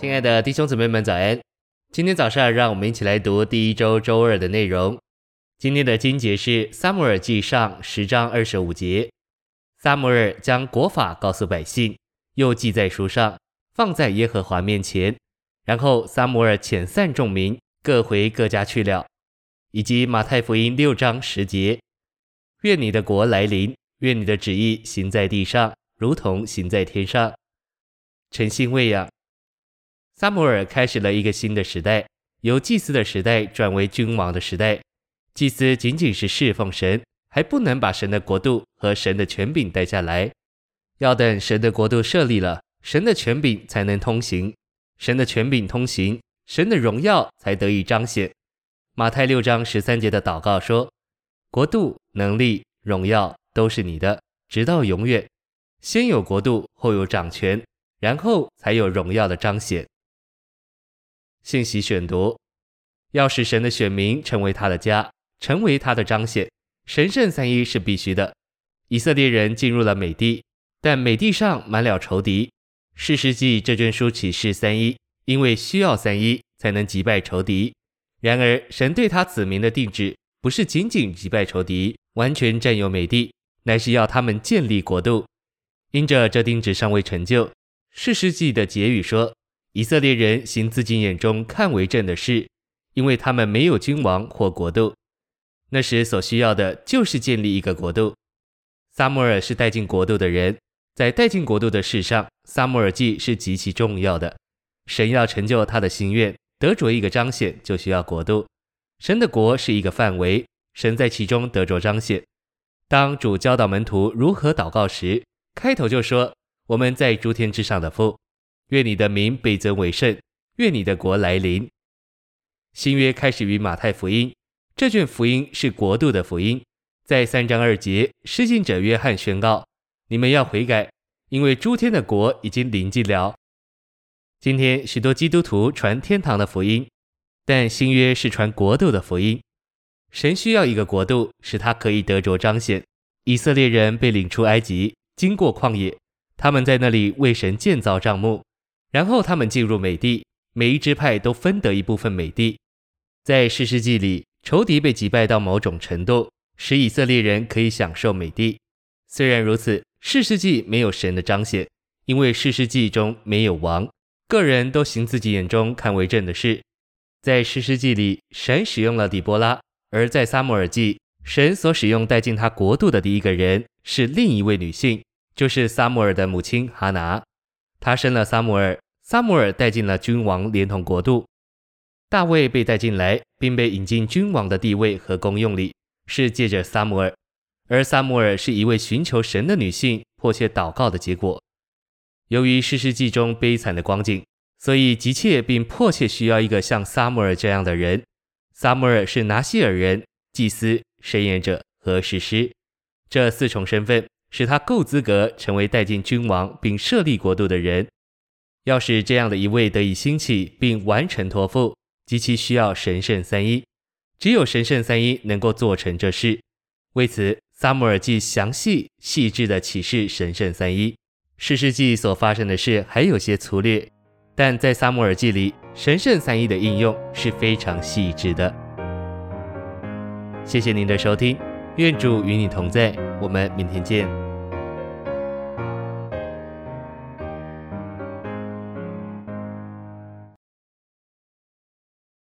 亲爱的弟兄姊妹们，早安！今天早上，让我们一起来读第一周周二的内容。今天的经节是《撒母耳记上》十章二十五节。撒母耳将国法告诉百姓，又记在书上，放在耶和华面前。然后撒母耳遣散众民，各回各家去了。以及马太福音六章十节：愿你的国来临，愿你的旨意行在地上，如同行在天上。诚心喂养。撒母耳开始了一个新的时代，由祭司的时代转为君王的时代。祭司仅仅是侍奉神，还不能把神的国度和神的权柄带下来。要等神的国度设立了，神的权柄才能通行。神的权柄通行，神的荣耀才得以彰显。马太六章十三节的祷告说：“国度、能力、荣耀都是你的，直到永远。先有国度，后有掌权，然后才有荣耀的彰显。”信息选读：要使神的选民成为他的家，成为他的彰显，神圣三一是必须的。以色列人进入了美地，但美地上满了仇敌。士师记这卷书启示三一，因为需要三一才能击败仇敌。然而，神对他子民的定旨，不是仅仅击败仇敌，完全占有美地，乃是要他们建立国度。因着这定旨尚未成就，士师记的结语说。以色列人行自己眼中看为正的事，因为他们没有君王或国度。那时所需要的就是建立一个国度。撒母耳是带进国度的人，在带进国度的事上，撒母耳记是极其重要的。神要成就他的心愿，得着一个彰显，就需要国度。神的国是一个范围，神在其中得着彰显。当主教导门徒如何祷告时，开头就说：“我们在诸天之上的父。”愿你的名被尊为圣，愿你的国来临。新约开始于马太福音，这卷福音是国度的福音。在三章二节，施信者约翰宣告：你们要悔改，因为诸天的国已经临近了。今天许多基督徒传天堂的福音，但新约是传国度的福音。神需要一个国度，使他可以得着彰显。以色列人被领出埃及，经过旷野，他们在那里为神建造帐幕。然后他们进入美地，每一支派都分得一部分美地。在士师记里，仇敌被击败到某种程度，使以色列人可以享受美地。虽然如此，士师记没有神的彰显，因为士师记中没有王，个人都行自己眼中看为正的事。在士师记里，神使用了底波拉；而在撒母耳记，神所使用带进他国度的第一个人是另一位女性，就是撒母耳的母亲哈拿。他生了撒母耳，撒母耳带进了君王，连同国度。大卫被带进来，并被引进君王的地位和功用里，是借着撒母耳。而撒母耳是一位寻求神的女性，迫切祷告的结果。由于士师记中悲惨的光景，所以急切并迫切需要一个像撒母耳这样的人。撒母耳是拿细耳人、祭司、申言者和士师，这四重身份。使他够资格成为带进君王并设立国度的人。要使这样的一位得以兴起并完成托付，极其需要神圣三一。只有神圣三一能够做成这事。为此，撒母耳记详细细致地启示神圣三一。士师记所发生的事还有些粗略，但在撒母耳记里，神圣三一的应用是非常细致的。谢谢您的收听，愿主与你同在，我们明天见。